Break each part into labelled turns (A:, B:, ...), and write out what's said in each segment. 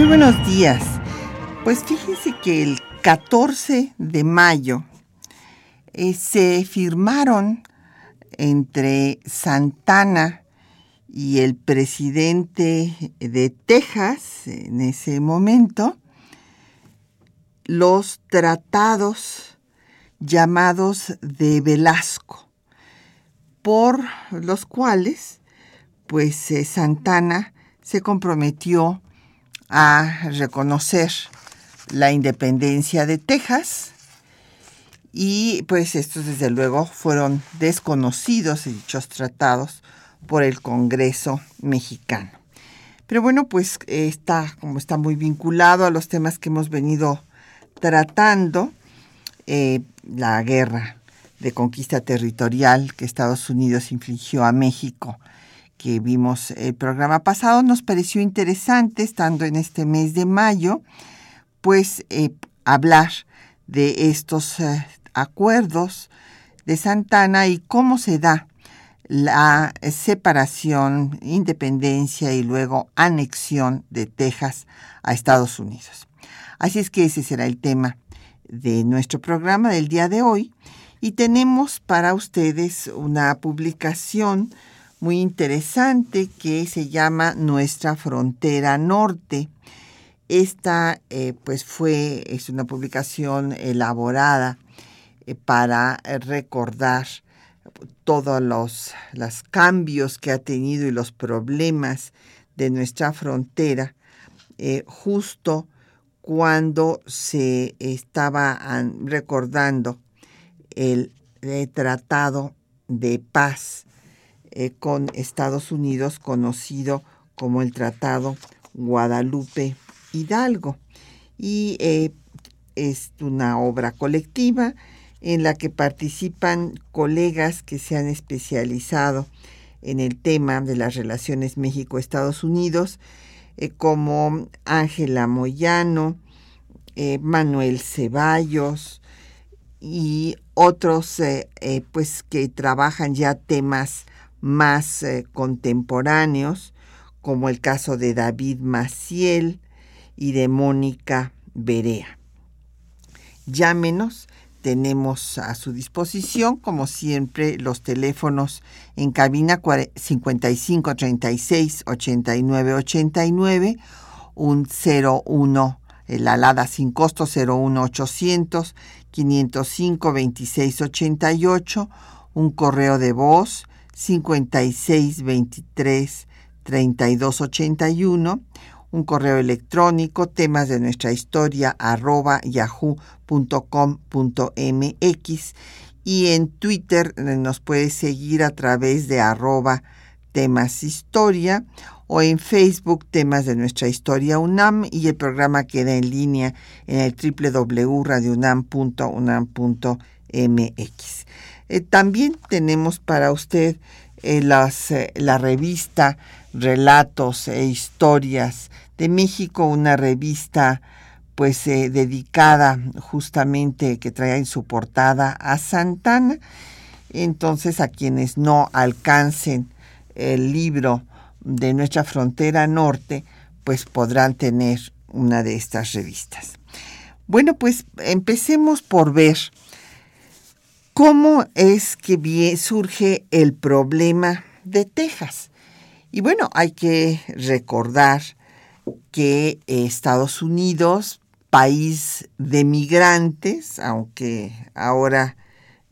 A: Muy buenos días. Pues fíjense que el 14 de mayo eh, se firmaron entre Santana y el presidente de Texas en ese momento los tratados llamados de Velasco, por los cuales pues eh, Santana se comprometió a reconocer la independencia de Texas y pues estos desde luego fueron desconocidos dichos tratados por el Congreso mexicano. Pero bueno, pues está como está muy vinculado a los temas que hemos venido tratando, eh, la guerra de conquista territorial que Estados Unidos infligió a México que vimos el programa pasado, nos pareció interesante, estando en este mes de mayo, pues eh, hablar de estos eh, acuerdos de Santana y cómo se da la separación, independencia y luego anexión de Texas a Estados Unidos. Así es que ese será el tema de nuestro programa del día de hoy y tenemos para ustedes una publicación muy interesante que se llama Nuestra Frontera Norte. Esta eh, pues fue, es una publicación elaborada eh, para recordar todos los, los cambios que ha tenido y los problemas de nuestra frontera eh, justo cuando se estaba recordando el tratado de paz eh, con Estados Unidos, conocido como el Tratado Guadalupe Hidalgo. Y eh, es una obra colectiva en la que participan colegas que se han especializado en el tema de las relaciones México-Estados Unidos, eh, como Ángela Moyano, Manuel Ceballos y otros pues que trabajan ya temas más eh, contemporáneos, como el caso de David Maciel y de Mónica Berea. Llámenos, tenemos a su disposición, como siempre, los teléfonos en cabina 55 36 89 89, un 01, la alada sin costo 01 800 505 26 88, un correo de voz 5623 3281, un correo electrónico, temas de nuestra historia arroba yahoo.com.mx y en Twitter eh, nos puede seguir a través de arroba temas historia o en Facebook temas de nuestra historia UNAM y el programa queda en línea en el www.radiounam.unam.mx. Eh, también tenemos para usted eh, las, eh, la revista Relatos e Historias de México, una revista pues dedicada justamente que trae en su portada a Santana. Entonces a quienes no alcancen el libro de nuestra frontera norte, pues podrán tener una de estas revistas. Bueno, pues empecemos por ver ¿Cómo es que surge el problema de Texas? Y bueno, hay que recordar que Estados Unidos, país de migrantes, aunque ahora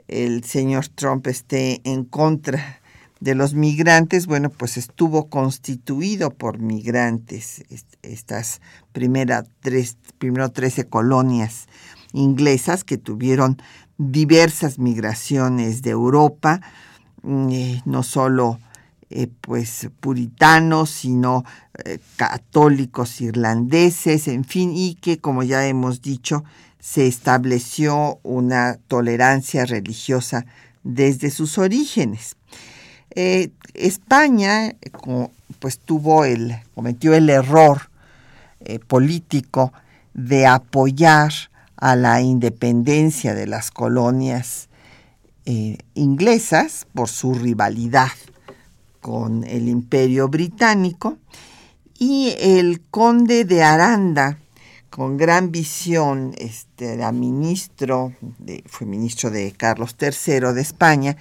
A: el señor Trump esté en contra de los migrantes, bueno, pues estuvo constituido por migrantes, estas primeras tres, primero 13 colonias inglesas que tuvieron diversas migraciones de Europa, mm, eh, no solo eh, pues puritanos, sino eh, católicos irlandeses, en fin, y que como ya hemos dicho, se estableció una tolerancia religiosa desde sus orígenes. España pues tuvo el, cometió el error político de apoyar a la independencia de las colonias eh, inglesas por su rivalidad con el imperio británico y el conde de Aranda con gran visión este, ministro de, fue ministro de Carlos III de España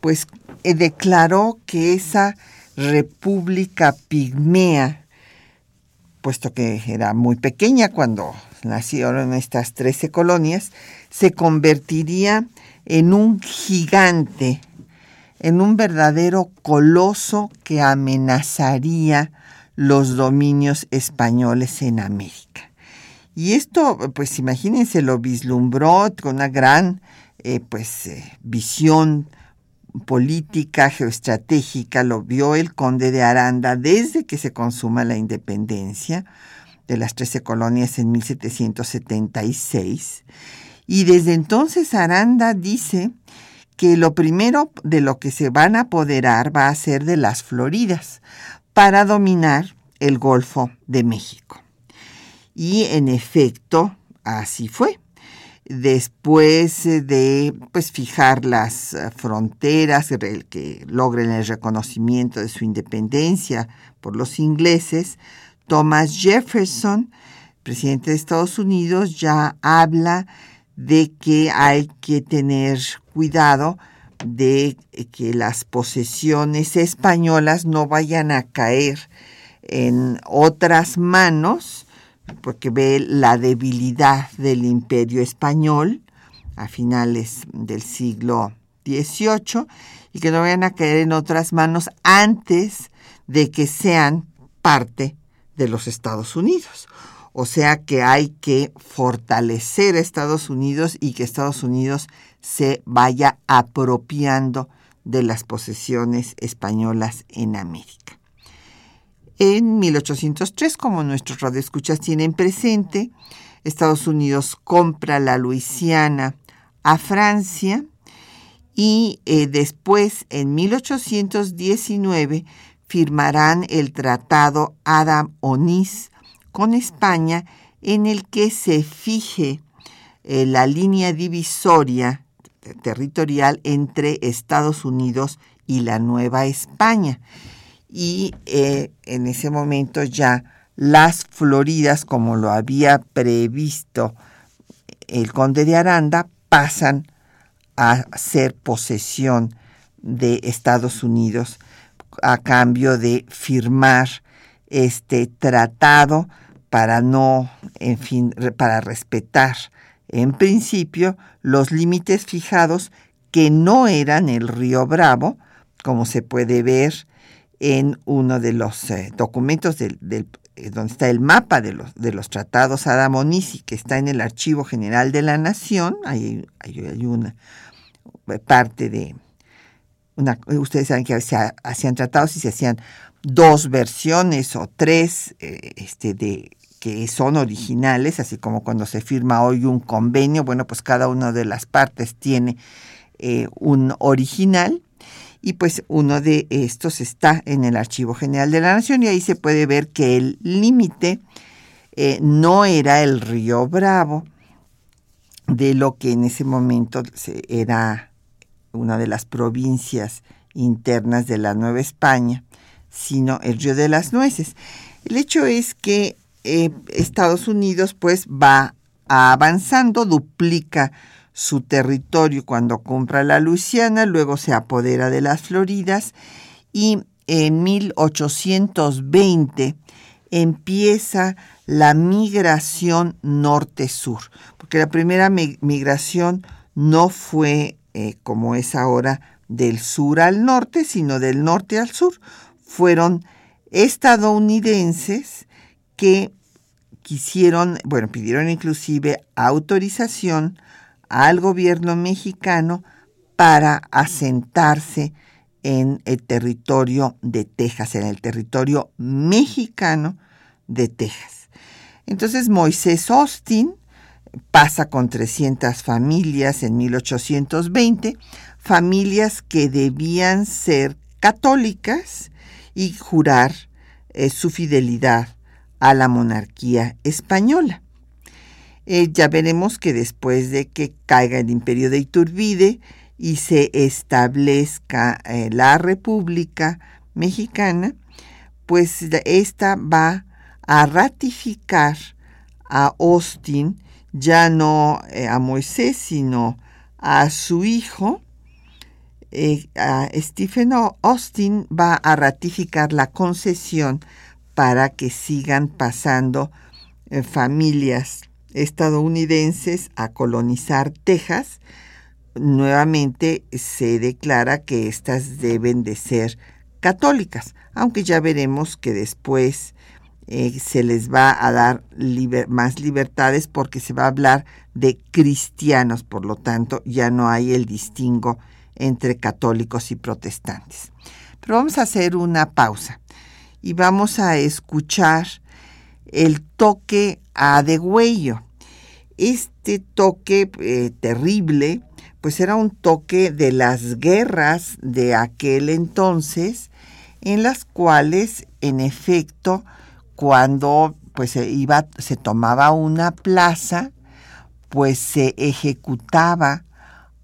A: pues eh, declaró que esa república pigmea puesto que era muy pequeña cuando nacieron estas 13 colonias, se convertiría en un gigante, en un verdadero coloso que amenazaría los dominios españoles en América. Y esto, pues imagínense, lo vislumbró con una gran eh, pues, eh, visión política, geoestratégica, lo vio el conde de Aranda desde que se consuma la independencia de las trece colonias en 1776. Y desde entonces Aranda dice que lo primero de lo que se van a apoderar va a ser de las Floridas para dominar el Golfo de México. Y en efecto, así fue después de pues, fijar las eh, fronteras, que logren el reconocimiento de su independencia por los ingleses, Thomas Jefferson, presidente de Estados Unidos, ya habla de que hay que tener cuidado de que las posesiones españolas no vayan a caer en otras manos porque ve la debilidad del imperio español a finales del siglo XVIII y que no vayan a caer en otras manos antes de que sean parte de los Estados Unidos. O sea que hay que fortalecer a Estados Unidos y que Estados Unidos se vaya apropiando de las posesiones españolas en América. En 1803, como nuestros radioescuchas tienen presente, Estados Unidos compra la Luisiana a Francia y eh, después, en 1819, firmarán el Tratado Adam-Onís con España en el que se fije eh, la línea divisoria territorial entre Estados Unidos y la Nueva España y eh, en ese momento ya las Floridas, como lo había previsto el conde de Aranda, pasan a ser posesión de Estados Unidos a cambio de firmar este tratado para no, en fin, para respetar en principio los límites fijados que no eran el río Bravo, como se puede ver en uno de los eh, documentos del, eh, donde está el mapa de los, de los tratados Adamonisi, que está en el Archivo General de la Nación. Hay, hay, una eh, parte de... Una, ustedes saben que se hacían tratados y se hacían dos versiones o tres este, de, que son originales, así como cuando se firma hoy un convenio, bueno, pues cada una de las partes tiene un original y pues uno de estos está en el Archivo General de la Nación y ahí se puede ver que el límite eh, no era el río Bravo de lo que en ese momento era una de las provincias internas de la Nueva España, sino el río de las nueces. El hecho es que eh, Estados Unidos pues va avanzando, duplica su territorio cuando compra la Luisiana, luego se apodera de las Floridas y en 1820 empieza la migración norte-sur, porque la primera migración no fue eh, como es ahora del sur al norte, sino del norte al sur. Fueron estadounidenses que quisieron, bueno, pidieron inclusive autorización al gobierno mexicano para asentarse en el territorio de Texas, en el territorio mexicano de Texas. Entonces Moisés Austin pasa con 300 familias en 1820, familias que debían ser católicas y jurar eh, su fidelidad a la monarquía española. Eh, ya veremos que después de que caiga el imperio de Iturbide y se establezca eh, la República Mexicana, pues esta va a ratificar a Austin, ya no eh, a Moisés, sino a su hijo, a Stephen Austin va a ratificar la concesión para que sigan pasando familias estadounidenses a colonizar Texas, nuevamente se declara que éstas deben de ser católicas, aunque ya veremos que después eh, se les va a dar más libertades porque se va a hablar de cristianos, por lo tanto ya no hay el distingo entre católicos y protestantes. Pero vamos a hacer una pausa y vamos a escuchar el toque a degüello. Este toque eh, terrible, pues era un toque de las guerras de aquel entonces, en las cuales, en efecto, cuando pues se iba, se tomaba una plaza, pues se ejecutaba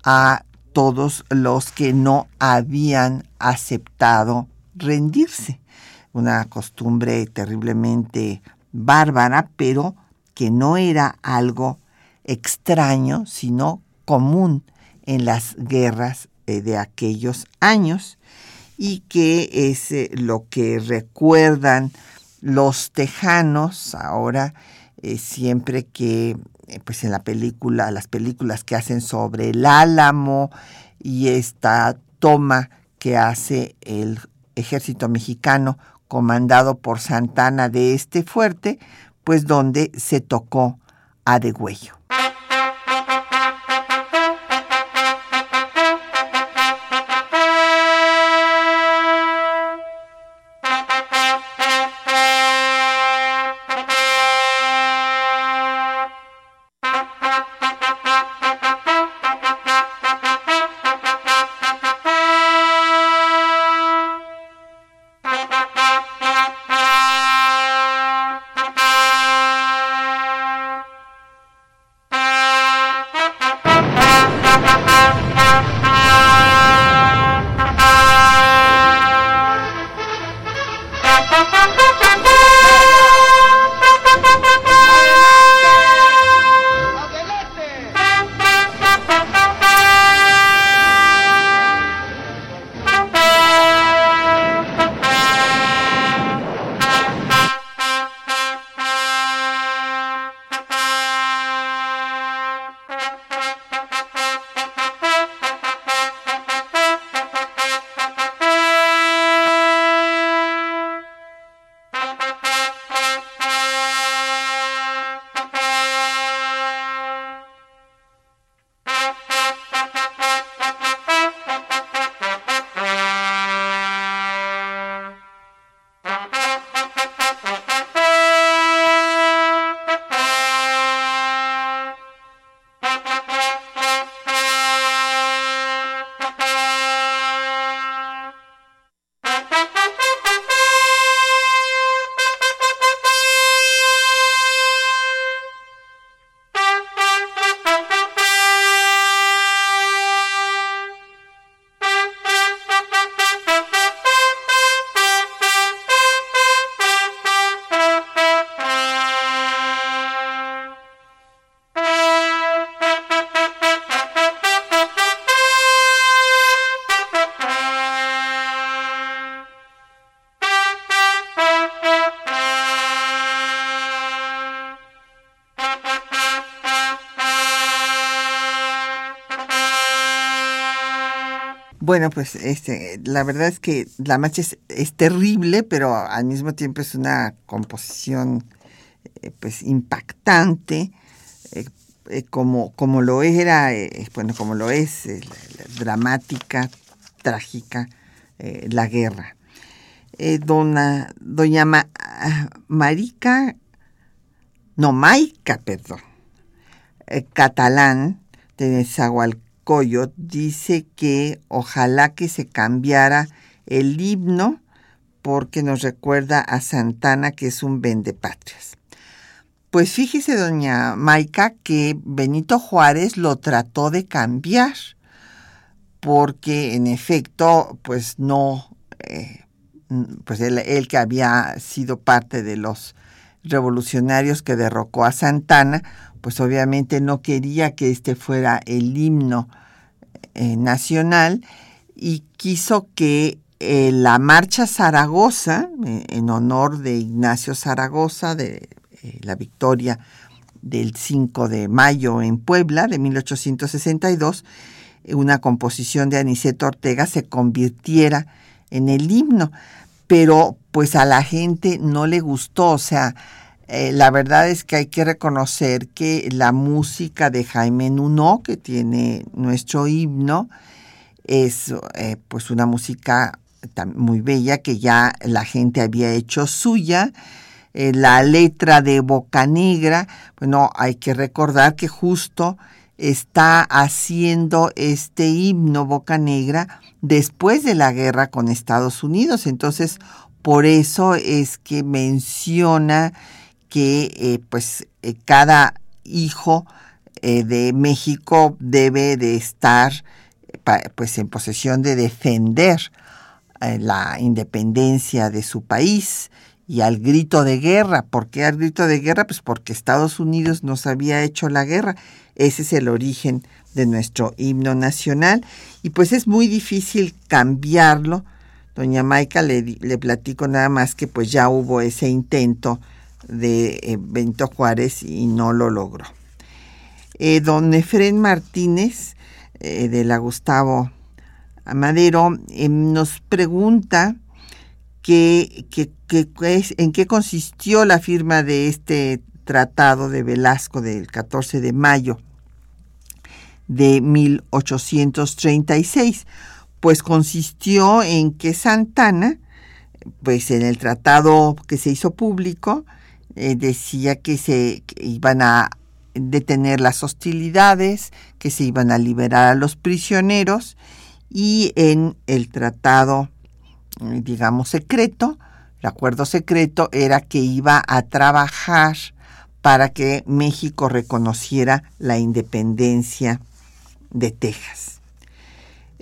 A: a todos los que no habían aceptado rendirse. Una costumbre terriblemente bárbara, pero que no era algo extraño, sino común en las guerras eh, de aquellos años y que es eh, lo que recuerdan los tejanos ahora eh, siempre que pues en la película las películas que hacen sobre el álamo y esta toma que hace el ejército mexicano comandado por Santana de este fuerte pues donde se tocó a degüello. Bueno, pues este, la verdad es que la marcha es, terrible, pero al mismo tiempo es una composición eh, pues impactante, eh, eh, como, como lo era, bueno, como lo es, dramática, trágica, la guerra. Dona, doña Marica, no, Maica, perdón, catalán de Nezahualcóyotl dice que ojalá que se cambiara el himno porque nos recuerda a Santana que es un vendepatrias. Pues fíjese, doña Maica, que Benito Juárez lo trató de cambiar, porque en efecto, pues no, eh, pues él, que había sido parte de los revolucionarios que derrocó a Santana, pues obviamente no quería que este fuera el himno eh, nacional y quiso que eh, la marcha Zaragoza, en honor de Ignacio Zaragoza, de eh, la victoria del 5 de mayo en Puebla de 1862, una composición de Aniceto Ortega se convirtiera en el himno, pero pues a la gente no le gustó, o sea, eh, la verdad es que hay que reconocer que la música de Jaime Nuno, que tiene nuestro himno, es eh, pues una música muy bella que ya la gente había hecho suya eh, la letra de Boca Negra, bueno, hay que recordar que justo está haciendo este himno Boca Negra después de la guerra con Estados Unidos. Entonces, por eso es que menciona que eh, pues eh, cada hijo de México debe de estar pues en posesión de defender la independencia de su país y al grito de guerra. ¿Por qué al grito de guerra? Pues porque Estados Unidos nos había hecho la guerra. Ese es el origen de nuestro himno nacional y pues es muy difícil cambiarlo. Doña Maica le, le platico nada más que pues ya hubo ese intento de eh, Benito Juárez y no lo logró. Eh, don Efren Martínez eh, de la Gustavo Amadero nos pregunta que, en qué consistió la firma de este tratado de Velasco del 14 de mayo de 1836, pues consistió en que Santana, pues en el tratado que se hizo público, eh, decía que se iban a detener las hostilidades, que se iban a liberar a los prisioneros y en el tratado digamos, secreto. El acuerdo secreto era que iba a trabajar para que México reconociera la independencia de Texas.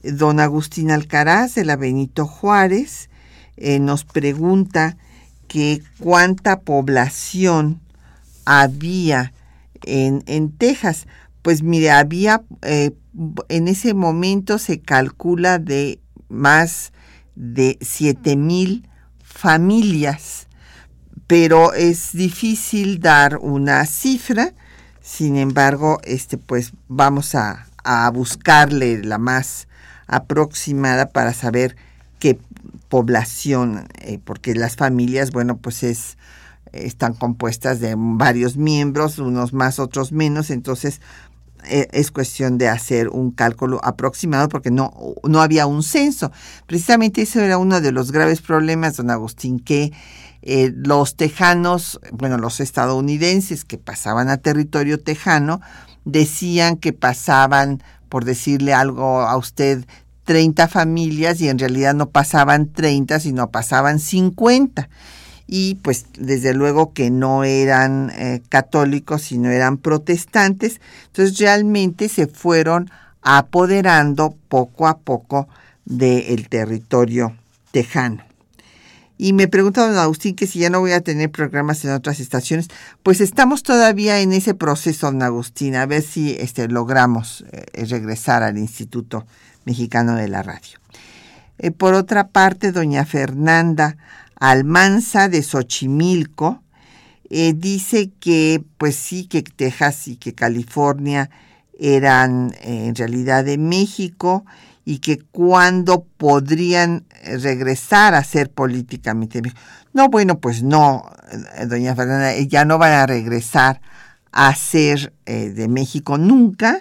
A: Don Agustín Alcaraz de la Benito Juárez eh, nos pregunta que cuánta población había en, en Texas. Pues mire, había, eh, en ese momento se calcula de más de mil familias, pero es difícil dar una cifra. Sin embargo, este, pues vamos a, buscarle la más aproximada para saber qué población, eh, porque las familias, bueno, pues es, están compuestas de varios miembros, unos más, otros menos, entonces e, es cuestión de hacer un cálculo aproximado porque no, no había un censo. Precisamente eso era uno de los graves problemas, don Agustín, que eh, los tejanos, bueno, los estadounidenses que pasaban a territorio tejano, decían que pasaban, por decirle algo a usted, 30 familias y en realidad no pasaban 30, sino pasaban 50 y pues desde luego que no eran eh, católicos, sino eran protestantes. Entonces realmente se fueron apoderando poco a poco del territorio tejano. Y me pregunta don Agustín que si ya no voy a tener programas en otras estaciones. Pues estamos todavía en ese proceso, don Agustín, a ver si este, logramos eh, regresar al Instituto Mexicano de la Radio. Eh, por otra parte, doña Fernanda Almanza de Xochimilco, eh, dice que pues sí, que Texas y que California eran eh, en realidad de México y que cuándo podrían regresar a ser políticamente No, bueno, pues no, doña Fernanda, ya no van a regresar a ser de México nunca.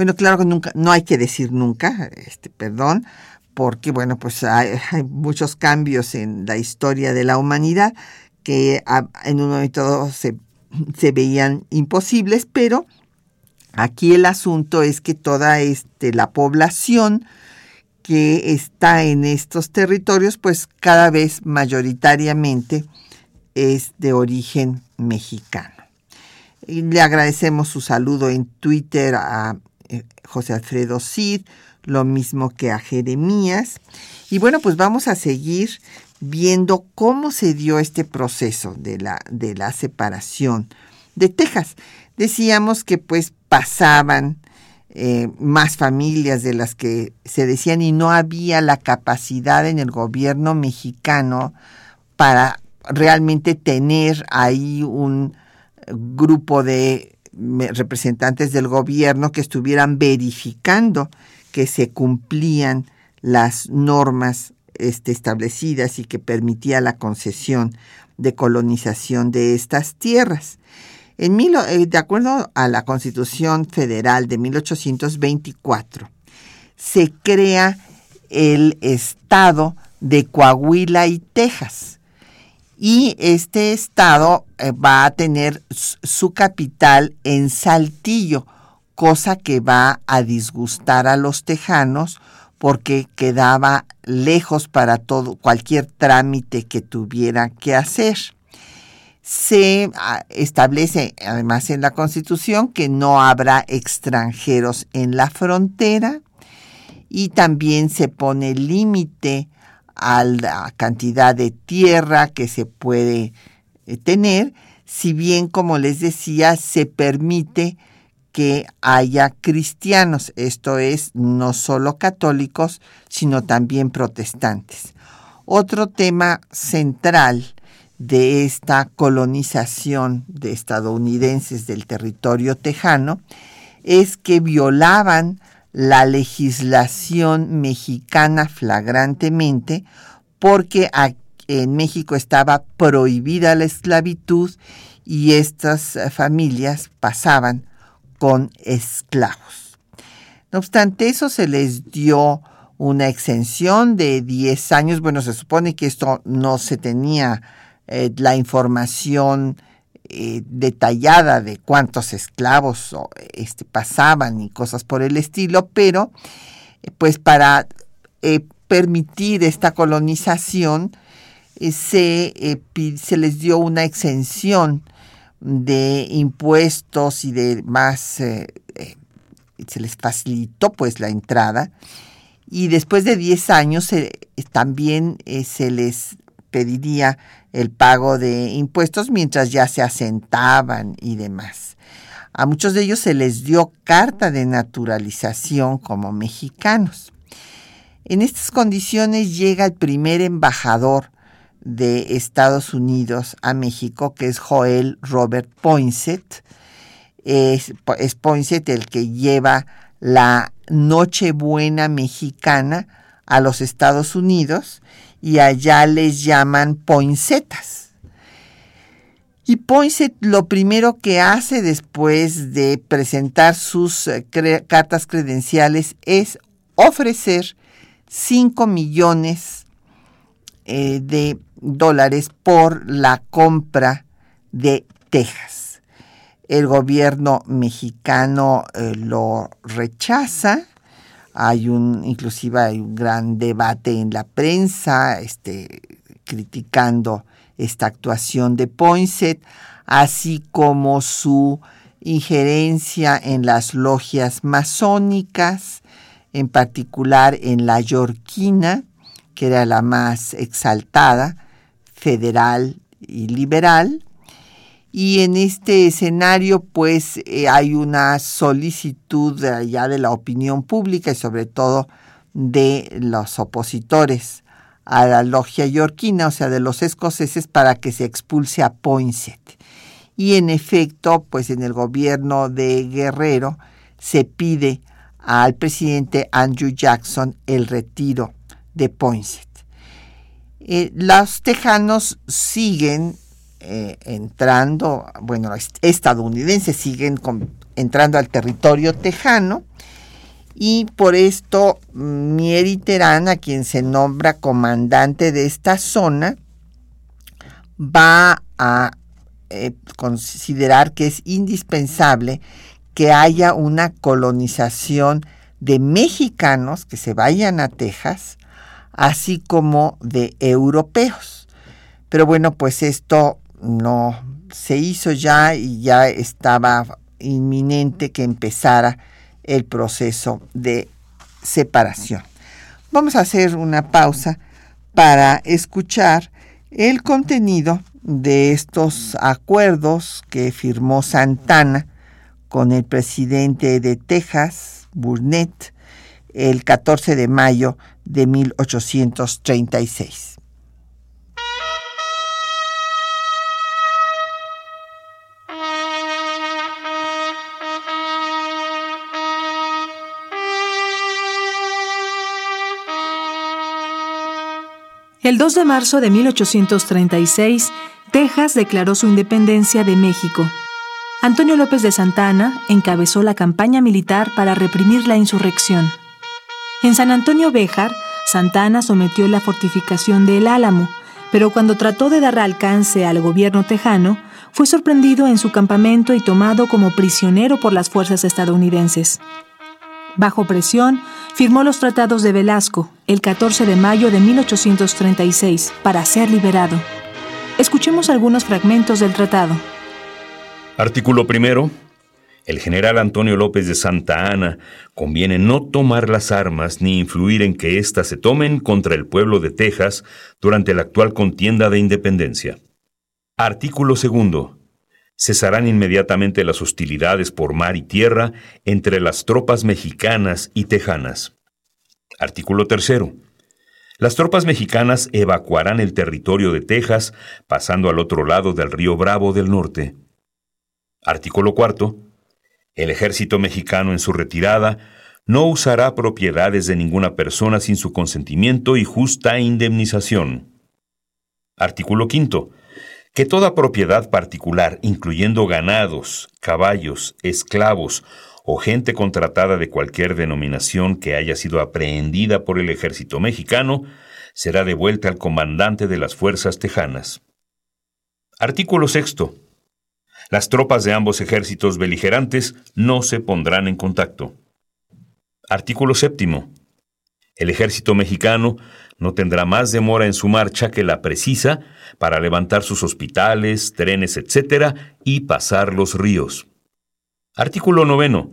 A: Bueno, claro que nunca, no hay que decir nunca, este, perdón, porque bueno, pues hay, muchos cambios en la historia de la humanidad que en un momento se, se veían imposibles, pero aquí el asunto es que toda este, la población que está en estos territorios, pues cada vez mayoritariamente es de origen mexicano. Y le agradecemos su saludo en Twitter a José Alfredo Cid, lo mismo que a Jeremías. Y bueno, pues vamos a seguir viendo cómo se dio este proceso de la, de la separación de Texas. Decíamos que pues pasaban eh, más familias de las que se decían y no había la capacidad en el gobierno mexicano para realmente tener ahí un grupo de representantes del gobierno que estuvieran verificando que se cumplían las normas este, establecidas y que permitía la concesión de colonización de estas tierras. En eh, de acuerdo a la Constitución Federal de 1824, se crea el Estado de Coahuila y Texas. Y este estado eh, va a tener su capital en Saltillo, cosa que va a disgustar a los tejanos porque quedaba lejos para todo cualquier trámite que tuviera que hacer. Se ah, establece además en la Constitución que no habrá extranjeros en la frontera y también se pone límite a la cantidad de tierra que se puede eh, tener, si bien como les decía se permite que haya cristianos, esto es, no solo católicos, sino también protestantes. Otro tema central de esta colonización de estadounidenses del territorio tejano es que violaban la legislación mexicana flagrantemente porque en México estaba prohibida la esclavitud y estas familias pasaban con esclavos. No obstante eso, se les dio una exención de 10 años. Bueno, se supone que esto no se tenía eh, la información eh, detallada de cuántos esclavos este, pasaban y cosas por el estilo, pero eh, pues para permitir esta colonización se, se les dio una exención de impuestos y de más, eh, eh, se les facilitó pues la entrada. Y después de 10 años también eh, se les pediría el pago de impuestos mientras ya se asentaban y demás. A muchos de ellos se les dio carta de naturalización como mexicanos. En estas condiciones llega el primer embajador de Estados Unidos a México, que es Joel Robert Poinsett. Es, Poinsett el que lleva la Nochebuena mexicana a los Estados Unidos y allá les llaman poinsetas. Y Poinsett lo primero que hace después de presentar sus eh, cartas credenciales es ofrecer 5 millones eh, de dólares por la compra de Texas. El gobierno mexicano eh, lo rechaza. Hay un, inclusive hay un gran debate en la prensa, este, criticando esta actuación de Poinsett, así como su injerencia en las logias masónicas, en particular en la Yorquina, que era la más exaltada, federal y liberal. Y en este escenario, pues eh, hay una solicitud ya de la opinión pública y sobre todo de los opositores a la logia yorquina, o sea, de los escoceses, para que se expulse a Poinsett. Y en efecto, pues en el gobierno de Guerrero se pide al presidente Andrew Jackson el retiro de Poinsett. Eh, los tejanos siguen eh, entrando, bueno, estadounidenses siguen entrando al territorio tejano y por esto Mieri Terán, a quien se nombra comandante de esta zona, va a eh, considerar que es indispensable que haya una colonización de mexicanos que se vayan a Texas, así como de europeos. Pero bueno, pues esto no se hizo ya y ya estaba inminente que empezara el proceso de separación. Vamos a hacer una pausa para escuchar el contenido de estos acuerdos que firmó Santana con el presidente de Texas, Burnett, el 14 de mayo de 1836.
B: El 2 de marzo de 1836, Texas declaró su independencia de México. Antonio López de Santana encabezó la campaña militar para reprimir la insurrección. En San Antonio Béjar, Santana sometió la fortificación de El Álamo, pero cuando trató de dar alcance al gobierno tejano, fue sorprendido en su campamento y tomado como prisionero por las fuerzas estadounidenses. Bajo presión, firmó los tratados de Velasco el 14 de mayo de 1836 para ser liberado. Escuchemos algunos fragmentos del tratado.
C: Artículo primero. El general Antonio López de Santa Ana conviene no tomar las armas ni influir en que éstas se tomen contra el pueblo de Texas durante la actual contienda de independencia. Artículo segundo. Cesarán inmediatamente las hostilidades por mar y tierra entre las tropas mexicanas y tejanas. Artículo tercero. Las tropas mexicanas evacuarán el territorio de Texas pasando al otro lado del río Bravo del norte. Artículo cuarto. El ejército mexicano en su retirada no usará propiedades de ninguna persona sin su consentimiento y justa indemnización. Artículo quinto. Que toda propiedad particular, incluyendo ganados, caballos, esclavos o gente contratada de cualquier denominación que haya sido aprehendida por el ejército mexicano, será devuelta al comandante de las fuerzas tejanas. Artículo sexto. Las tropas de ambos ejércitos beligerantes no se pondrán en contacto. Artículo séptimo. El ejército mexicano no tendrá más demora en su marcha que la precisa para levantar sus hospitales, trenes, etc. y pasar los ríos. Artículo noveno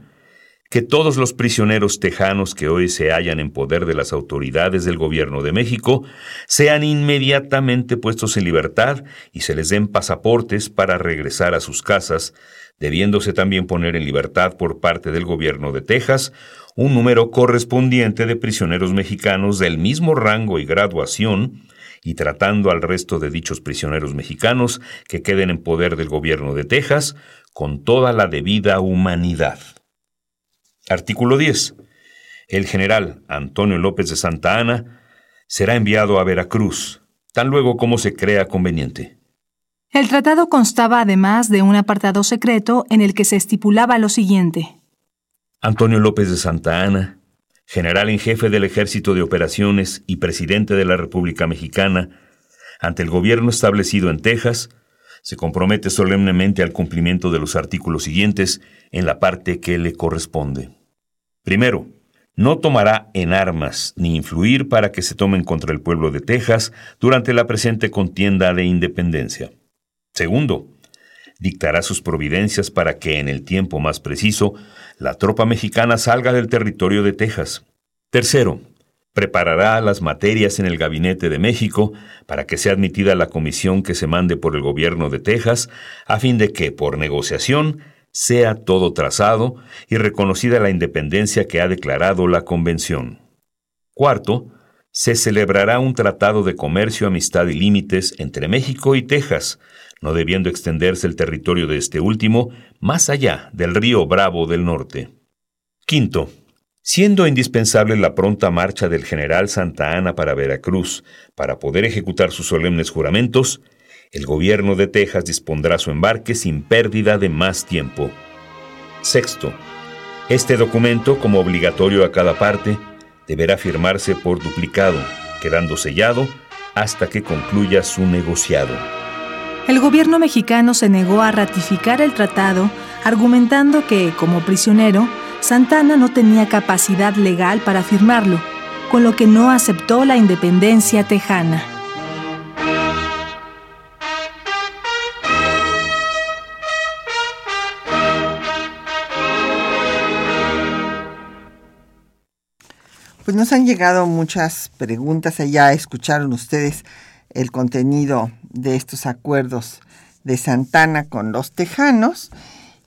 C: que todos los prisioneros tejanos que hoy se hallan en poder de las autoridades del gobierno de México sean inmediatamente puestos en libertad y se les den pasaportes para regresar a sus casas, debiéndose también poner en libertad por parte del gobierno de Texas un número correspondiente de prisioneros mexicanos del mismo rango y graduación, y tratando al resto de dichos prisioneros mexicanos que queden en poder del gobierno de Texas con toda la debida humanidad. Artículo 10. El general Antonio López de Santa Ana será enviado a Veracruz, tan luego como se crea conveniente.
B: El tratado constaba además de un apartado secreto en el que se estipulaba lo siguiente.
C: Antonio López de Santa Ana, general en jefe del Ejército de Operaciones y presidente de la República Mexicana, ante el gobierno establecido en Texas, se compromete solemnemente al cumplimiento de los artículos siguientes en la parte que le corresponde. Primero, no tomará en armas ni influir para que se tomen contra el pueblo de Texas durante la presente contienda de independencia. Segundo, dictará sus providencias para que en el tiempo más preciso la tropa mexicana salga del territorio de Texas. Tercero, preparará las materias en el gabinete de México para que sea admitida la comisión que se mande por el gobierno de Texas, a fin de que, por negociación, sea todo trazado y reconocida la independencia que ha declarado la Convención. Cuarto, se celebrará un tratado de comercio, amistad y límites entre México y Texas, no debiendo extenderse el territorio de este último más allá del río Bravo del Norte. Quinto, siendo indispensable la pronta marcha del general Santa Ana para Veracruz para poder ejecutar sus solemnes juramentos, el gobierno de Texas dispondrá su embarque sin pérdida de más tiempo. Sexto, Este documento, como obligatorio a cada parte, deberá firmarse por duplicado, quedando sellado hasta que concluya su negociado.
B: El gobierno mexicano se negó a ratificar el tratado, argumentando que, como prisionero, Santana no tenía capacidad legal para firmarlo, con lo que no aceptó la independencia tejana.
A: Pues nos han llegado muchas preguntas, ya escucharon ustedes el contenido de estos acuerdos de Santana con los tejanos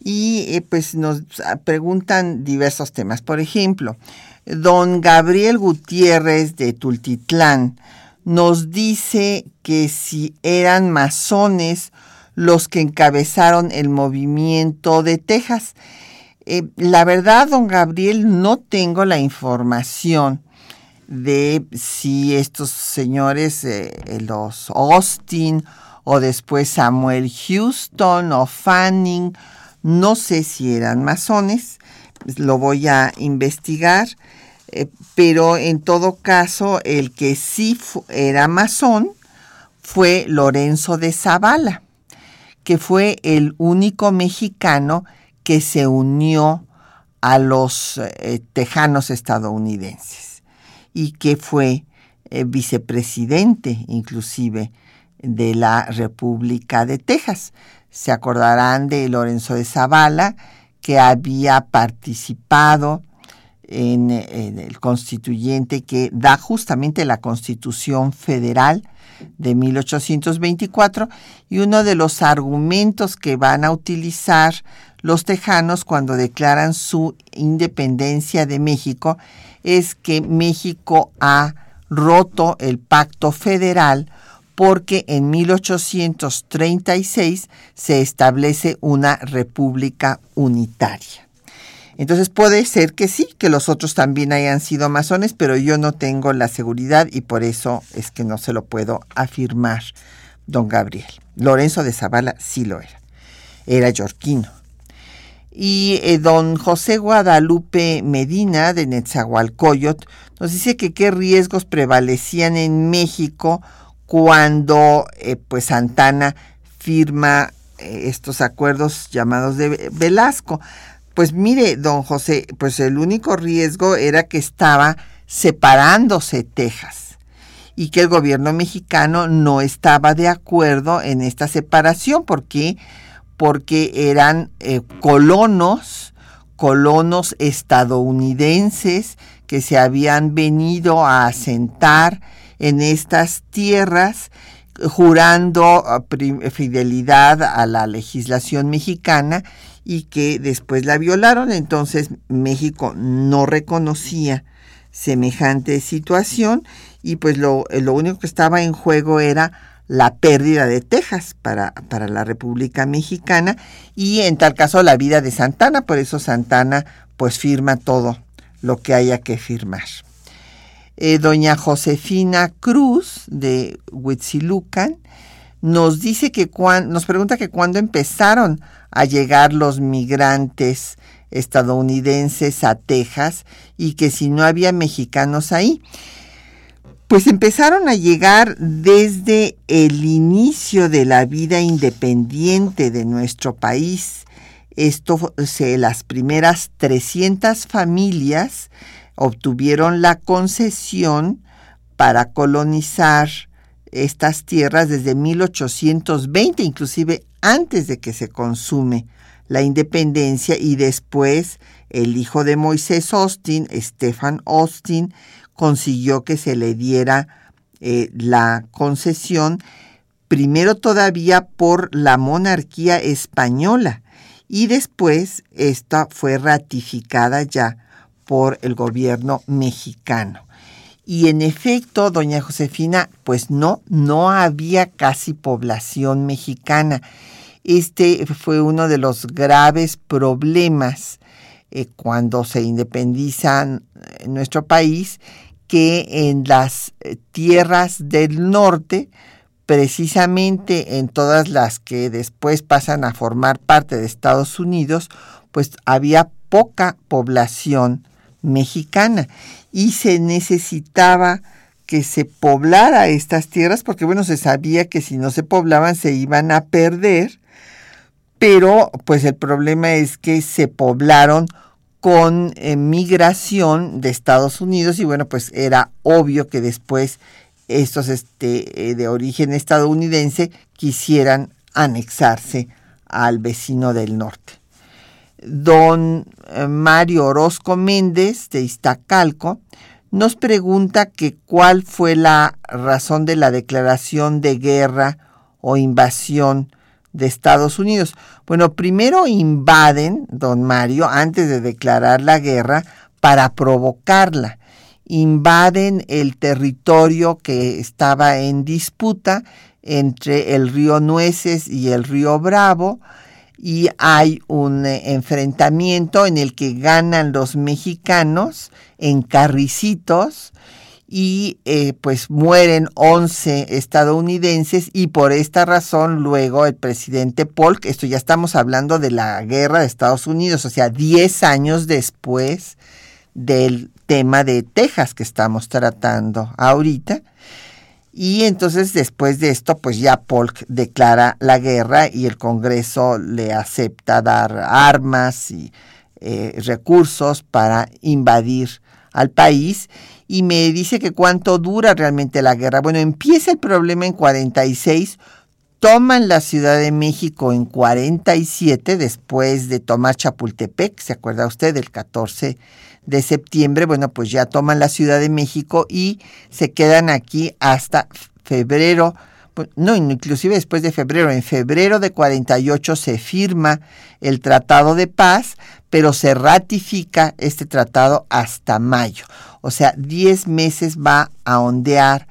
A: y eh, pues nos preguntan diversos temas. Por ejemplo, don Gabriel Gutiérrez de Tultitlán nos dice que si eran masones los que encabezaron el movimiento de Texas. Eh, la verdad, don Gabriel, no tengo la información de si estos señores, eh, los Austin o después Samuel Houston o Fanning, no sé si eran masones, lo voy a investigar, eh, pero en todo caso el que sí era masón fue Lorenzo de Zavala, que fue el único mexicano que se unió a los eh, tejanos estadounidenses y que fue eh, vicepresidente inclusive de la República de Texas. Se acordarán de Lorenzo de Zavala, que había participado en, en, el constituyente que da justamente la Constitución Federal de 1824 y uno de los argumentos que van a utilizar los tejanos cuando declaran su independencia de México es que México ha roto el pacto federal porque en 1836 se establece una república unitaria. Entonces puede ser que sí, que los otros también hayan sido masones, pero yo no tengo la seguridad y por eso es que no se lo puedo afirmar, don Gabriel. Lorenzo de Zavala sí lo era. Era yorquino. Y eh, don José Guadalupe Medina de Netzahualcoyot nos dice que qué riesgos prevalecían en México cuando eh, pues Santana firma eh, estos acuerdos llamados de Velasco. Pues mire, don José, pues el único riesgo era que estaba separándose Texas y que el gobierno mexicano no estaba de acuerdo en esta separación porque porque eran eh, colonos, colonos estadounidenses que se habían venido a asentar en estas tierras jurando ah, fidelidad a la legislación mexicana y que después la violaron. Entonces México no reconocía semejante situación y pues lo, lo único que estaba en juego era la pérdida de Texas para, para, la República Mexicana y en tal caso la vida de Santana, por eso Santana pues firma todo lo que haya que firmar. Eh, doña Josefina Cruz de Huitzilucan nos dice que nos pregunta que cuándo empezaron a llegar los migrantes estadounidenses a Texas y que si no había mexicanos ahí pues empezaron a llegar desde el inicio de la vida independiente de nuestro país. Esto, se, las primeras 300 familias obtuvieron la concesión para colonizar estas tierras desde 1820, inclusive antes de que se consume la independencia y después el hijo de Moisés Austin, Stephen Austin, consiguió que se le diera eh, la concesión, primero todavía por la monarquía española y después esta fue ratificada ya por el gobierno mexicano. Y en efecto, doña Josefina, pues no, no había casi población mexicana. Este fue uno de los graves problemas eh, cuando se independizan nuestro país, que en las eh, tierras del norte, precisamente en todas las que después pasan a formar parte de Estados Unidos, pues había poca población mexicana. Y se necesitaba que se poblara estas tierras porque bueno, se sabía que si no se poblaban se iban a perder, pero pues el problema es que se poblaron con eh, migración de Estados Unidos y bueno, pues era obvio que después estos este, eh, de origen estadounidense quisieran anexarse al vecino del norte. Don eh, Mario Orozco Méndez de Iztacalco nos pregunta que cuál fue la razón de la declaración de guerra o invasión de Estados Unidos. Bueno, primero invaden, don Mario, antes de declarar la guerra, para provocarla. Invaden el territorio que estaba en disputa entre el río Nueces y el río Bravo y hay un eh, enfrentamiento en el que ganan los mexicanos en carricitos y eh, pues mueren 11 estadounidenses y por esta razón luego el presidente Polk, esto ya estamos hablando de la guerra de Estados Unidos, o sea, 10 años después del tema de Texas que estamos tratando ahorita. Y entonces después de esto, pues ya Polk declara la guerra y el Congreso le acepta dar armas y eh, recursos para invadir al país y me dice que cuánto dura realmente la guerra. Bueno, empieza el problema en 46, toman la Ciudad de México en 47 después de tomar Chapultepec, ¿se acuerda usted del 14 de septiembre? Bueno, pues ya toman la Ciudad de México y se quedan aquí hasta febrero pues, no, inclusive después de febrero, en febrero de 48 se firma el Tratado de Paz, pero se ratifica este tratado hasta mayo. O sea, 10 meses va a ondear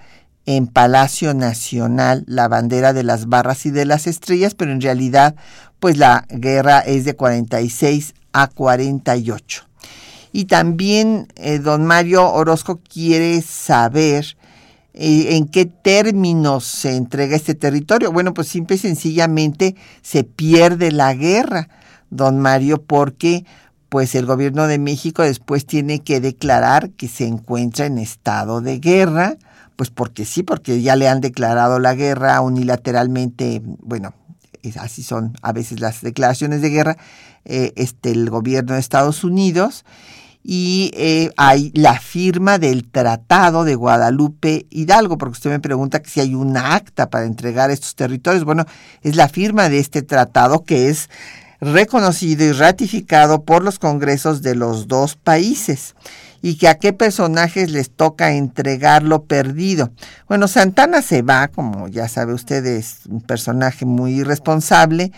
A: en Palacio Nacional la bandera de las barras y de las estrellas, pero en realidad pues la guerra es de 46 a 48. Y también eh, don Mario Orozco quiere saber eh, en qué términos se entrega este territorio. Bueno, pues simple y sencillamente se pierde la guerra, don Mario, porque pues el gobierno de México después tiene que declarar que se encuentra en estado de guerra, pues porque sí, porque ya le han declarado la guerra unilateralmente, bueno, así son a veces las declaraciones de guerra, eh, este, el gobierno de Estados Unidos, y eh, hay la firma del Tratado de Guadalupe Hidalgo, porque usted me pregunta si hay un acta para entregar estos territorios. Bueno, es la firma de este tratado que es reconocido y ratificado por los congresos de los dos países. Y que a qué personajes les toca entregar lo perdido. Bueno, Santana se va, como ya sabe usted, es un personaje muy irresponsable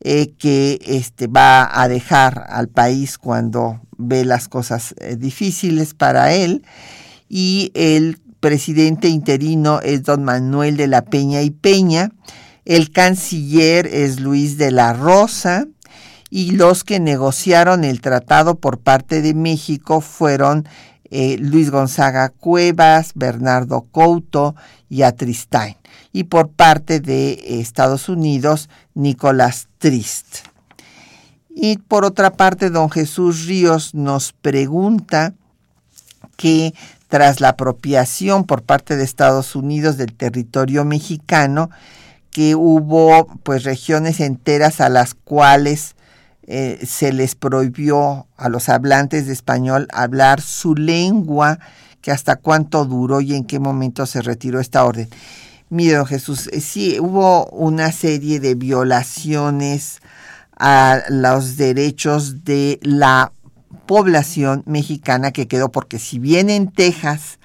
A: eh, que este, va a dejar al país cuando ve las cosas eh, difíciles para él. Y el presidente interino es don Manuel de la Peña y Peña, el canciller es Luis de la Rosa, y los que negociaron el tratado por parte de México fueron eh, Luis Gonzaga Cuevas, Bernardo Couto y Atristain. Y por parte de Estados Unidos, Nicolás Trist. Y por otra parte, don Jesús Ríos nos pregunta que tras la apropiación por parte de Estados Unidos del territorio mexicano, que hubo pues regiones enteras a las cuales eh, se les prohibió a los hablantes de español hablar su lengua, que hasta cuánto duró y en qué momento se retiró esta orden. Mire, don Jesús, eh, sí, hubo una serie de violaciones a los derechos de la población mexicana que quedó, porque si bien en Texas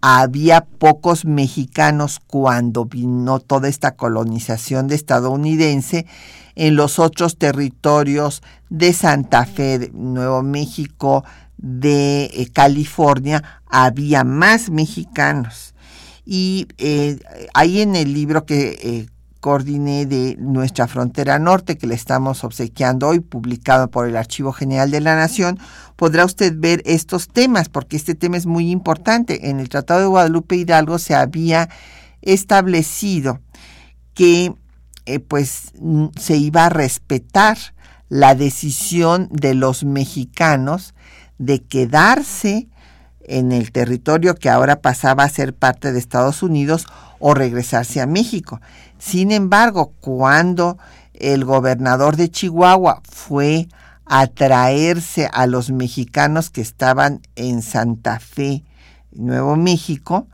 A: había pocos mexicanos cuando vino toda esta colonización de estadounidense, en los otros territorios de Santa Fe, de Nuevo México, de eh, California, había más mexicanos. Y eh, ahí en el libro que eh, coordiné de Nuestra Frontera Norte, que le estamos obsequiando hoy, publicado por el Archivo General de la Nación, podrá usted ver estos temas, porque este tema es muy importante. En el Tratado de Guadalupe Hidalgo se había establecido que eh, pues se iba a respetar la decisión de los mexicanos de quedarse en el territorio que ahora pasaba a ser parte de Estados Unidos o regresarse a México. Sin embargo, cuando el gobernador de Chihuahua fue a traerse a los mexicanos que estaban en Santa Fe, Nuevo México,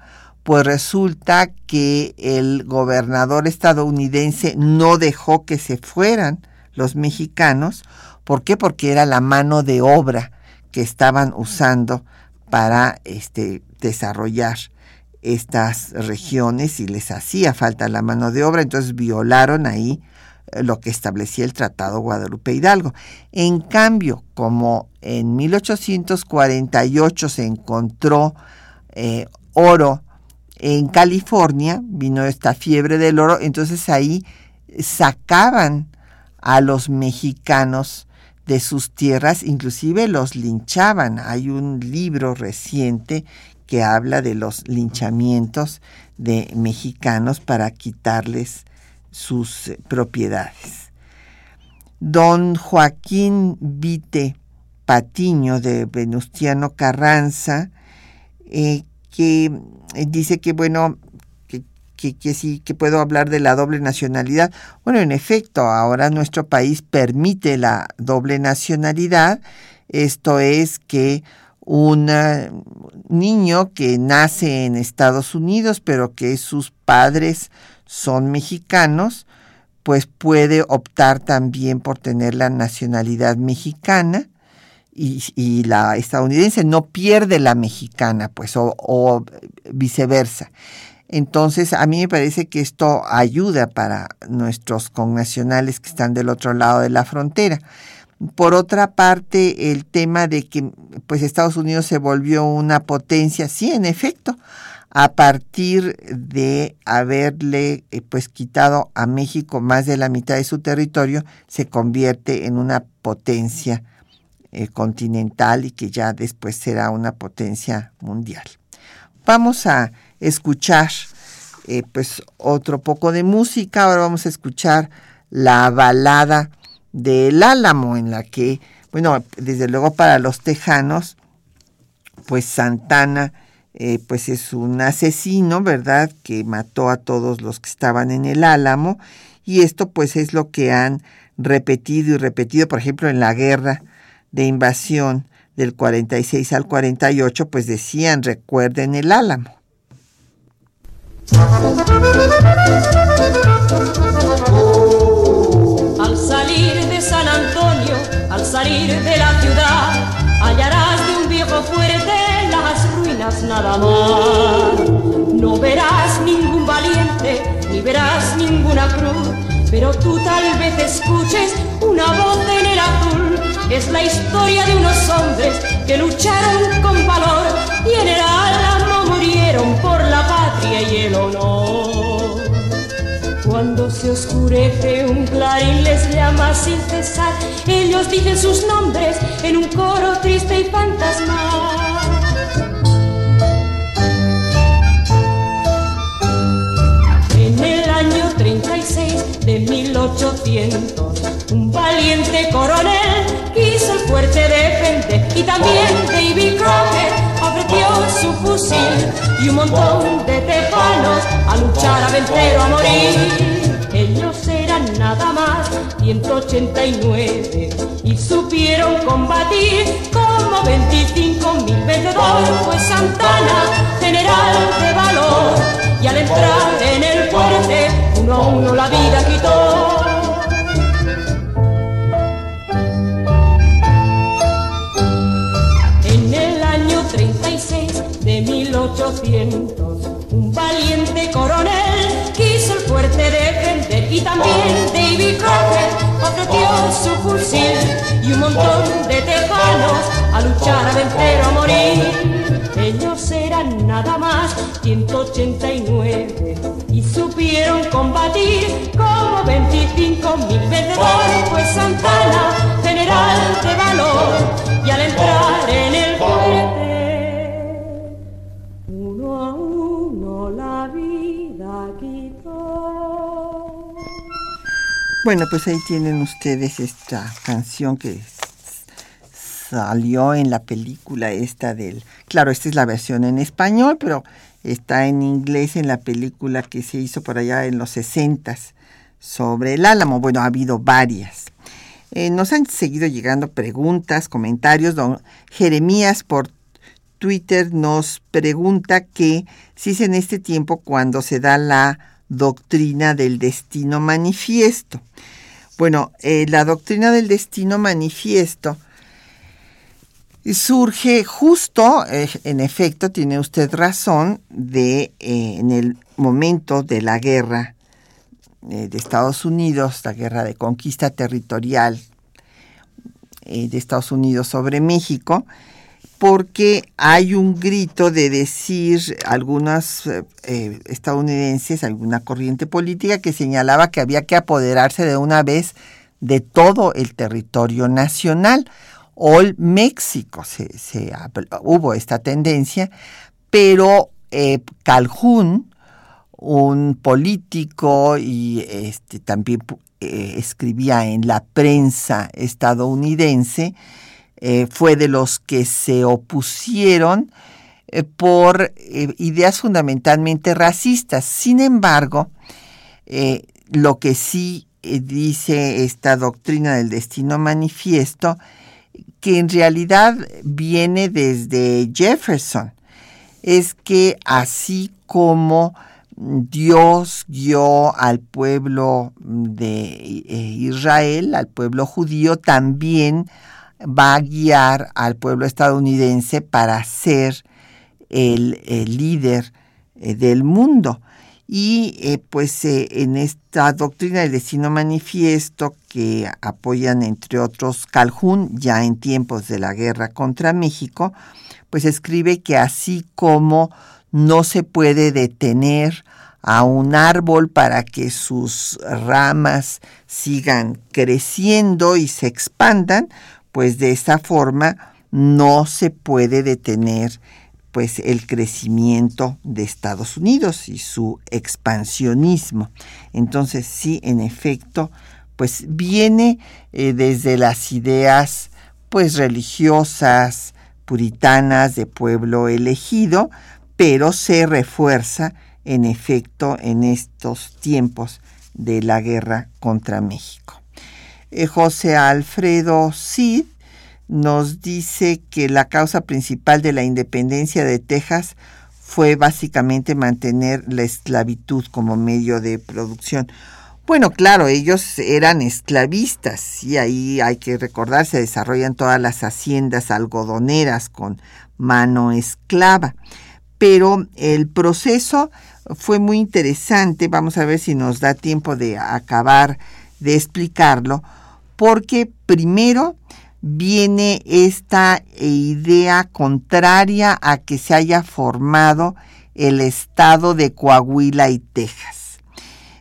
A: pues resulta que el gobernador estadounidense no dejó que se fueran los mexicanos. ¿Por qué? Porque era la mano de obra que estaban usando para este, desarrollar estas regiones y les hacía falta la mano de obra, entonces violaron ahí eh, lo que establecía el Tratado Guadalupe Hidalgo. En cambio, como en 1848 se encontró eh, oro en California, vino esta fiebre del oro, entonces ahí sacaban a los mexicanos de sus tierras, inclusive los linchaban. Hay un libro reciente que habla de los linchamientos de mexicanos para quitarles sus propiedades. Don Joaquín Vite Patiño de Venustiano Carranza, eh, que eh, dice que, bueno, que, que, sí, que puedo hablar de la doble nacionalidad. Bueno, en efecto, ahora nuestro país permite la doble nacionalidad. Esto es que un niño que nace en Estados Unidos, pero que sus padres son mexicanos, pues puede optar también por tener la nacionalidad mexicana y, la estadounidense no pierde la mexicana, pues, o, o viceversa. Entonces, a mí me parece que esto ayuda para nuestros connacionales que están del otro lado de la frontera. Por otra parte, el tema de que pues Estados Unidos se volvió una potencia, sí, en efecto, a partir de haberle eh, pues quitado a México más de la mitad de su territorio, se convierte en una potencia eh, continental y que ya después será una potencia mundial. Vamos a escuchar eh, pues otro poco de música, ahora vamos a escuchar la balada del Álamo, en la que, bueno, desde luego para los tejanos, pues Santana, eh, pues es un asesino, ¿verdad?, que mató a todos los que estaban en el Álamo, y esto pues es lo que han repetido y repetido, por ejemplo, en la guerra de invasión del 46 al 48, pues decían, recuerden el Álamo.
D: salir de la ciudad hallarás de un viejo fuerte las ruinas nada más. No verás ningún valiente, ni verás ninguna cruz, pero tú tal vez escuches una voz en el azul. Es la historia de unos hombres que lucharon con valor y en el álamo murieron por la patria y el honor. Cuando se oscurece un clarín les llama sin cesar, ellos dicen sus nombres en un coro triste y fantasmal. En el año 36 de 1800, un valiente coronel quiso el fuerte defender y también David Crockett ofreció su fusil y un montón de tejanos a luchar, a vencer o a morir. Ellos eran nada más 189 y supieron combatir como 25 mil vencedores, pues Santana, general de valor, y al entrar en el fuerte, uno a uno la vida quitó. 1800, un valiente coronel quiso el fuerte defender y también David Crockett ofreció su fusil y un montón de tejanos a luchar, a vencer o a morir. Ellos eran nada más 189 y supieron combatir como 25 mil vencedores, pues Santana, general de valor, y al entrar en el fuerte,
A: Bueno, pues ahí tienen ustedes esta canción que salió en la película esta del... Claro, esta es la versión en español, pero está en inglés en la película que se hizo por allá en los 60 sobre el álamo. Bueno, ha habido varias. Eh, nos han seguido llegando preguntas, comentarios. Don Jeremías por Twitter nos pregunta que si es en este tiempo cuando se da la doctrina del destino manifiesto. Bueno, eh, la doctrina del destino manifiesto surge justo, eh, en efecto, tiene usted razón, de eh, en el momento de la guerra de Estados Unidos, la guerra de conquista territorial de Estados Unidos sobre México, porque hay un grito de decir algunos eh, eh, estadounidenses, alguna corriente política que señalaba que había que apoderarse de una vez de todo el territorio nacional. All México se, hubo esta tendencia, pero eh, Calhoun, un político y este, también escribía en la prensa estadounidense, eh, fue de los que se opusieron eh, por eh, ideas fundamentalmente racistas. Sin embargo, lo que sí dice esta doctrina del destino manifiesto, que en realidad viene desde Jefferson, es que así como Dios guió al pueblo de Israel, al pueblo judío, también va a guiar al pueblo estadounidense para ser el, líder eh, del mundo. Y eh, pues eh, en esta doctrina del destino manifiesto que apoyan entre otros Calhoun ya en tiempos de la guerra contra México, pues escribe que así como no se puede detener a un árbol para que sus ramas sigan creciendo y se expandan, pues de esta forma no se puede detener pues el crecimiento de Estados Unidos y su expansionismo. Entonces sí, en efecto, pues viene eh, desde las ideas pues religiosas, puritanas de pueblo elegido, pero se refuerza en efecto en estos tiempos de la guerra contra México. Eh, José Alfredo Cid nos dice que la causa principal de la independencia de Texas fue básicamente mantener la esclavitud como medio de producción. Bueno, claro, ellos eran esclavistas y ahí hay que recordar, se desarrollan todas las haciendas algodoneras con mano esclava. Pero el proceso fue muy interesante, vamos a ver si nos da tiempo de acabar de explicarlo, porque primero viene esta idea contraria a que se haya formado el estado de Coahuila y Texas.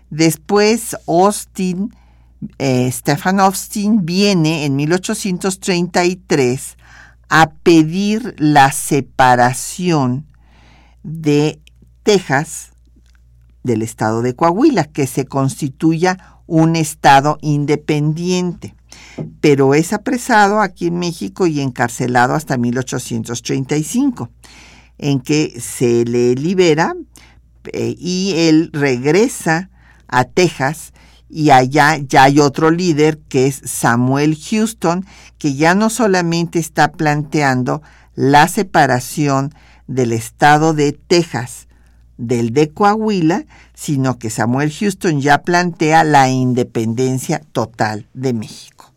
A: Después Austin, eh, Stefan Austin viene en 1833 a pedir la separación de Texas del estado de Coahuila, que se constituya un Estado independiente, pero es apresado aquí en México y encarcelado hasta 1835, en que se le libera eh, y él regresa a Texas y allá ya hay otro líder que es Samuel Houston, que ya no solamente está planteando la separación del estado de Texas del de Coahuila, sino que Samuel Houston ya plantea la independencia total de México.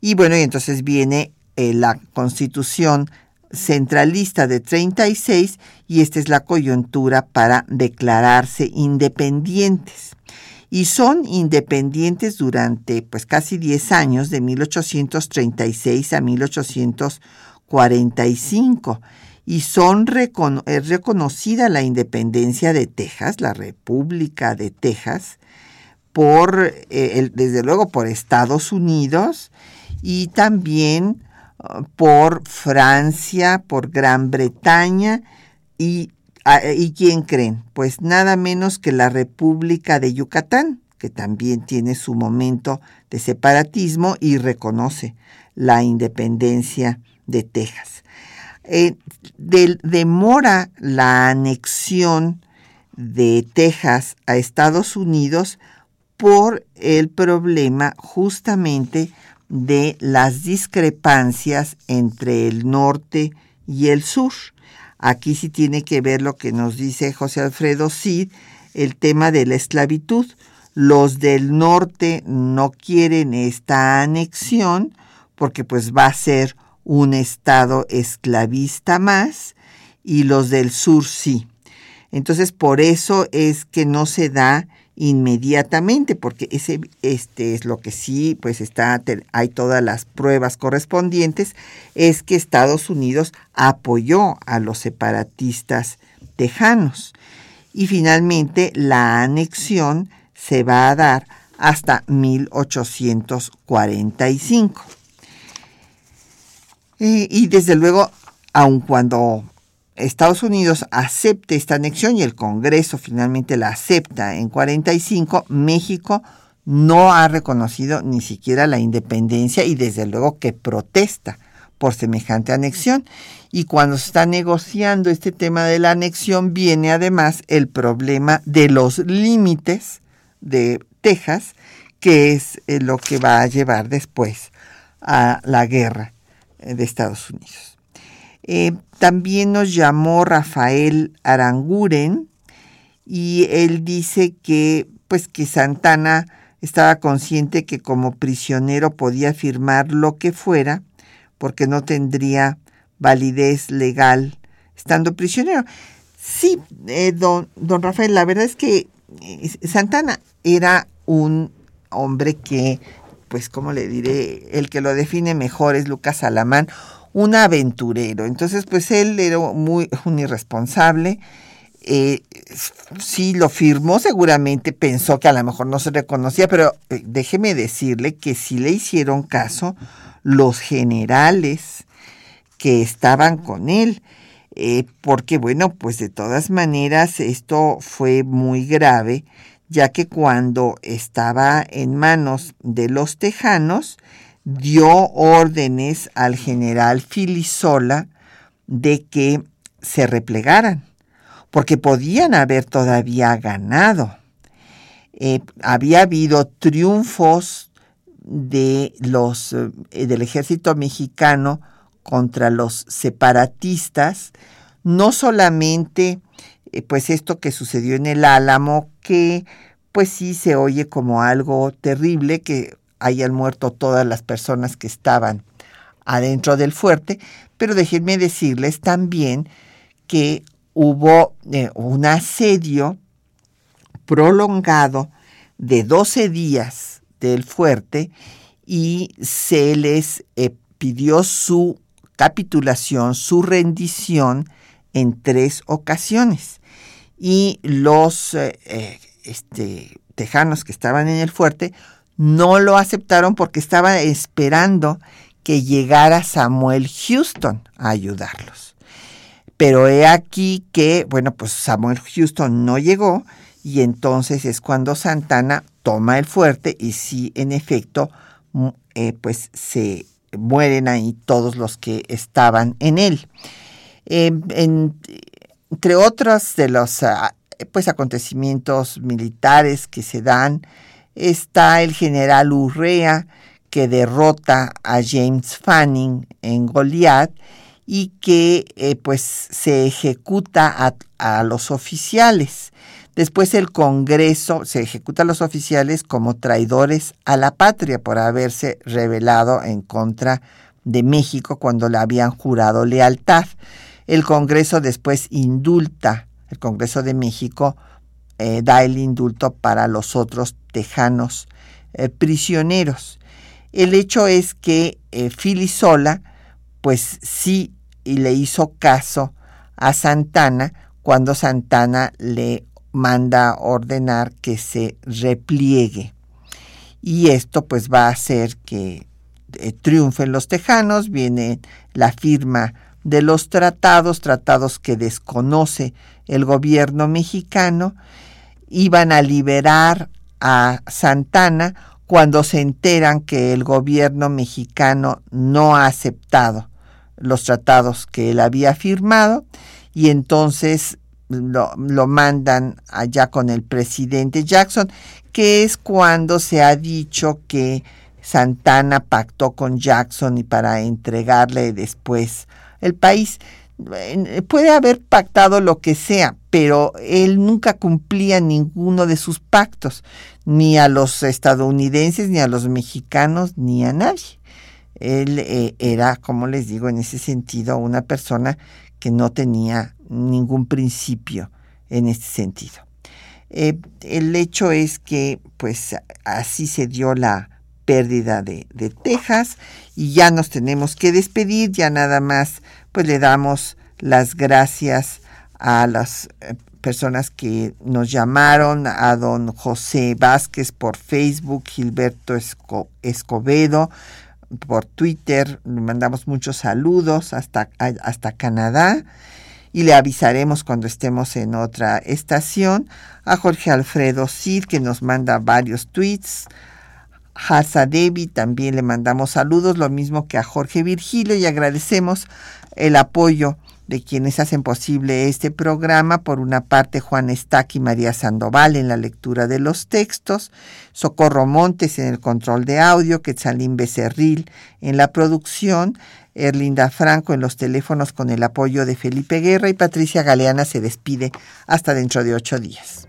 A: Y bueno, y entonces viene eh, la constitución centralista de 36 y esta es la coyuntura para declararse independientes. Y son independientes durante pues casi 10 años, de 1836 a 1845 y son reconocida la independencia de Texas, la República de Texas, por, eh, desde luego por Estados Unidos y también uh, por Francia, por Gran Bretaña y, ah, ¿y quién creen? Pues nada menos que la República de Yucatán, que también tiene su momento de separatismo y reconoce la independencia de Texas. Eh, demora la anexión de Texas a Estados Unidos por el problema justamente de las discrepancias entre el norte y el sur. Aquí sí tiene que ver lo que nos dice José Alfredo Cid, el tema de la esclavitud. Los del norte no quieren esta anexión porque pues va a ser un estado esclavista más y los del sur sí. Entonces por eso es que no se da inmediatamente, porque ese este es lo que sí, pues está, hay todas las pruebas correspondientes, es que Estados Unidos apoyó a los separatistas tejanos. Y finalmente la anexión se va a dar hasta 1845. Y desde luego, aun cuando Estados Unidos acepte esta anexión y el Congreso finalmente la acepta en 45, México no ha reconocido ni siquiera la independencia y desde luego que protesta por semejante anexión. Y cuando se está negociando este tema de la anexión, viene además el problema de los límites de Texas, que es eh, lo que va a llevar después a la guerra de Estados Unidos. Eh, también nos llamó Rafael Aranguren y él dice que pues que Santana estaba consciente que como prisionero podía firmar lo que fuera porque no tendría validez legal estando prisionero. Sí, eh, don, don Rafael, la verdad es que eh, Santana era un hombre que, pues, como le diré, el que lo define mejor es Lucas Alamán, un aventurero. Entonces, pues él era muy un irresponsable. Eh, sí lo firmó, seguramente pensó que a lo mejor no se reconocía, pero eh, déjeme decirle que sí le hicieron caso los generales que estaban con él, eh, porque bueno, pues de todas maneras esto fue muy grave, ya que cuando estaba en manos de los tejanos, dio órdenes al general Filisola de que se replegaran, porque podían haber todavía ganado. Eh, había habido triunfos de los, eh, del ejército mexicano contra los separatistas, no solamente eh, pues esto que sucedió en el Álamo, que pues sí se oye como algo terrible, que hayan muerto todas las personas que estaban adentro del fuerte, pero déjenme decirles también que hubo eh, un asedio prolongado de 12 días del fuerte y se les eh, pidió su capitulación, su rendición en tres ocasiones. Y los eh, este, tejanos que estaban en el fuerte no lo aceptaron porque estaban esperando que llegara Samuel Houston a ayudarlos. Pero he aquí que, bueno, pues Samuel Houston no llegó y entonces es cuando Santana toma el fuerte y sí, en efecto, eh, pues se mueren ahí todos los que estaban en él. Em, entre otros de los ah, pues, acontecimientos militares que se dan, está el general Urrea, que derrota a James Fanning en Goliath y que eh, pues se ejecuta a, los oficiales. Después el Congreso se ejecuta a los oficiales como traidores a la patria por haberse rebelado en contra de México cuando le habían jurado lealtad. El Congreso después indulta, el Congreso de México eh, da el indulto para los otros tejanos eh, prisioneros. El hecho es que eh, Filisola, pues sí, y le hizo caso a Santana cuando Santana le manda ordenar que se repliegue. Y esto pues va a hacer que triunfen los tejanos, viene la firma de los tratados, tratados que desconoce el gobierno mexicano, iban a liberar a Santana cuando se enteran que el gobierno mexicano no ha aceptado los tratados que él había firmado y entonces lo, lo, mandan allá con el presidente Jackson, que es cuando se ha dicho que Santana pactó con Jackson y para entregarle después el país. Puede haber pactado lo que sea, pero él nunca cumplía ninguno de sus pactos, ni a los estadounidenses, ni a los mexicanos, ni a nadie. Él eh, era, como les digo, en ese sentido, una persona que no tenía ningún principio en este sentido. Eh, el hecho es que, pues, así se dio la pérdida de, de Texas y ya nos tenemos que despedir, ya nada más, pues le damos las gracias a las eh, personas que nos llamaron, a don José Vázquez por Facebook, Gilberto Escobedo por Twitter, le mandamos muchos saludos hasta, hasta Canadá. Y le avisaremos cuando estemos en otra estación, a Jorge Alfredo Cid que nos manda varios tweets, Hasa Devi también le mandamos saludos, lo mismo que a Jorge Virgilio y agradecemos el apoyo de quienes hacen posible este programa, por una parte Juan Estac y María Sandoval en la lectura de los textos, Socorro Montes en el control de audio, Quetzalín Becerril en la producción, Erlinda Franco en los teléfonos con el apoyo de Felipe Guerra y Patricia Galeana se despide hasta dentro de ocho días.